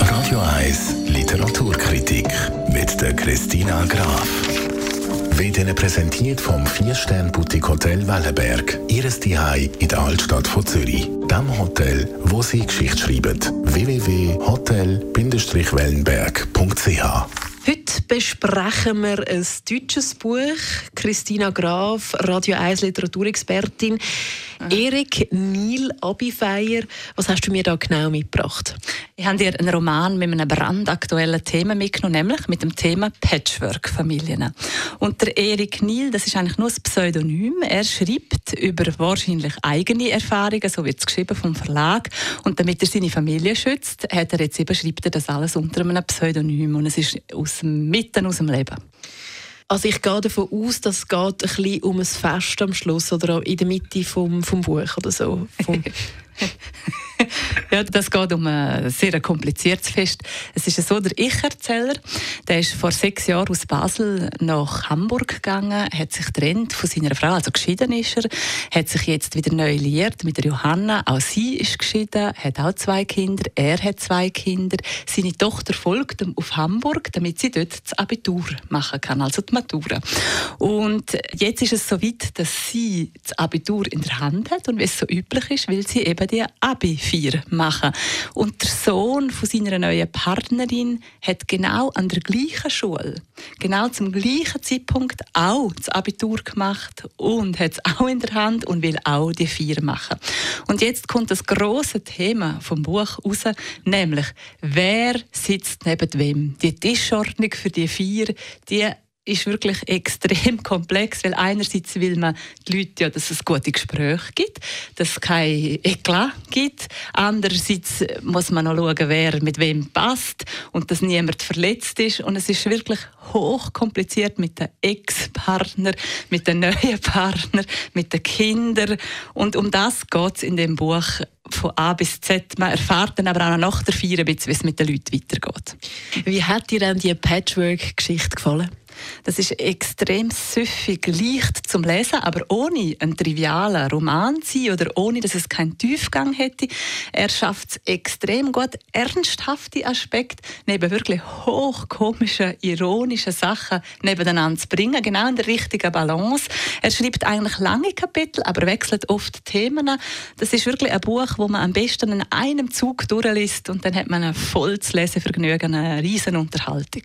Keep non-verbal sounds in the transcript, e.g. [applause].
Radio 1 Literaturkritik mit der Christina Graf. Wird Ihnen präsentiert vom 4-Stern-Boutique Hotel Wellenberg. Ihres Zuhause in der Altstadt von Zürich. Dem Hotel, wo Sie Geschichte schreiben. www.hotel-wellenberg.ch Heute besprechen wir ein deutsches Buch. Christina Graf, Radio 1 Literaturexpertin. Erik Niel Abifeier, was hast du mir da genau mitgebracht? Ich habe dir einen Roman mit einem brandaktuellen Thema mitgenommen, nämlich mit dem Thema Patchwork-Familien. Und der Erik Niel, das ist eigentlich nur ein Pseudonym. Er schreibt über wahrscheinlich eigene Erfahrungen, so wird es geschrieben vom Verlag. Und damit er seine Familie schützt, hat er jetzt eben, schreibt er das alles unter einem Pseudonym. Und es ist aus dem, mitten aus dem Leben. Also ich gehe davon aus, dass es geht ein bisschen um ein Fest am Schluss oder in der Mitte vom, vom Buch oder so. Vom [laughs] ja, das geht um ein sehr kompliziertes Fest. Es ist so, der Ich-Erzähler, der ist vor sechs Jahren aus Basel nach Hamburg gegangen, hat sich getrennt von seiner Frau, also geschieden ist er, hat sich jetzt wieder neu liiert mit der Johanna. Auch sie ist geschieden, hat auch zwei Kinder, er hat zwei Kinder. Seine Tochter folgt ihm auf Hamburg, damit sie dort das Abitur machen kann, also die Matura. Und jetzt ist es so weit, dass sie das Abitur in der Hand hat und wie es so üblich ist, will sie eben die machen. Und der Sohn von seiner neuen Partnerin hat genau an der gleichen Schule, genau zum gleichen Zeitpunkt auch das Abitur gemacht und hat es auch in der Hand und will auch die Vier machen. Und jetzt kommt das große Thema vom Buch raus, nämlich wer sitzt neben wem. Die Tischordnung für die Vier, die ist wirklich extrem [laughs] komplex, weil einerseits will man die Leute ja, dass es gute Gespräche gibt, dass es kein Eklat gibt. Andererseits muss man noch schauen, wer mit wem passt und dass niemand verletzt ist. Und es ist wirklich hochkompliziert mit den Ex-Partner, mit den neuen [laughs] Partner, mit den Kindern. Und um das geht es in dem Buch von A bis Z. Man erfährt dann aber auch nach der Feier wie es mit den Leuten weitergeht. Wie hat dir denn die Patchwork-Geschichte gefallen? Das ist extrem süffig, leicht zum Lesen, aber ohne einen trivialen Roman zu sein oder ohne, dass es keinen Tiefgang hätte. Er schafft es extrem gut, ernsthafte Aspekte neben wirklich hochkomischen, ironischen Sachen nebeneinander zu bringen, genau in der richtigen Balance. Er schreibt eigentlich lange Kapitel, aber wechselt oft Themen. Das ist wirklich ein Buch, wo man am besten in einem Zug durchliest und dann hat man ein volles Lesevergnügen, eine riesen Unterhaltung.